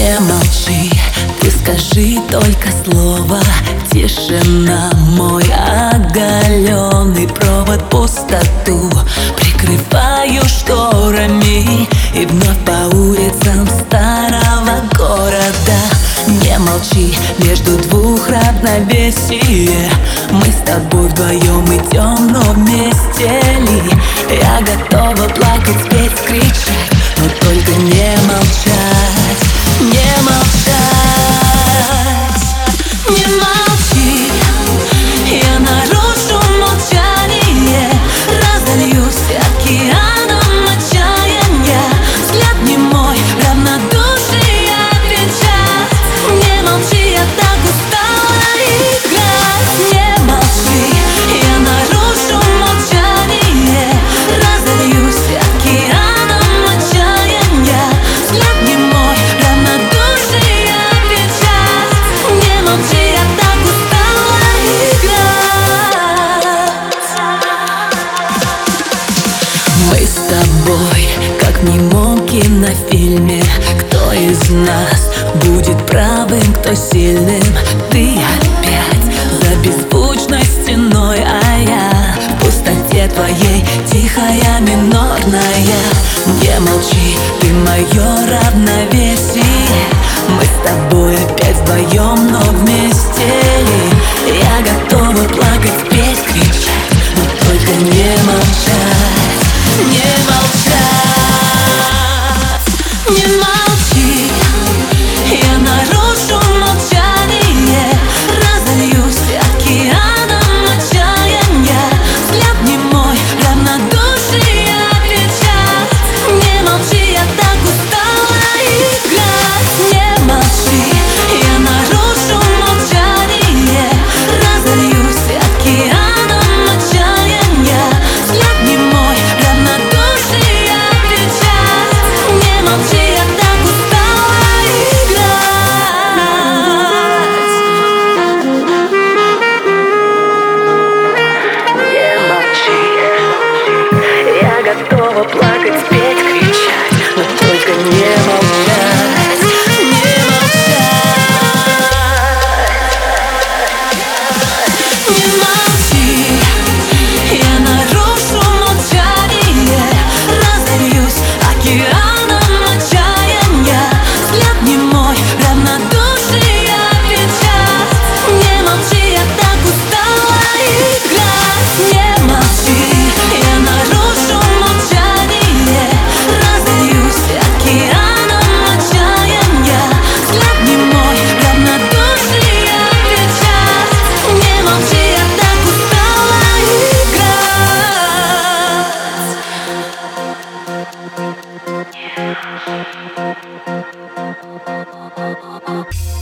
Не молчи, ты скажи только слово. Тишина, мой оголенный провод пустоту. Прикрываю шторами и вновь по улицам старого города. Не молчи, между двух равновесие. Мы с тобой вдвоем идем, но вместе немом кинофильме Кто из нас будет правым, кто сильным? Ты опять за беззвучной стеной А я в пустоте твоей тихая минорная. Не молчи, ты мое равновесие. Мы с тобой опять вдвоем, но вместе. Я готова плакать, петь, кричать Но только не молчать, не молчать Не молчи, Oh, oh.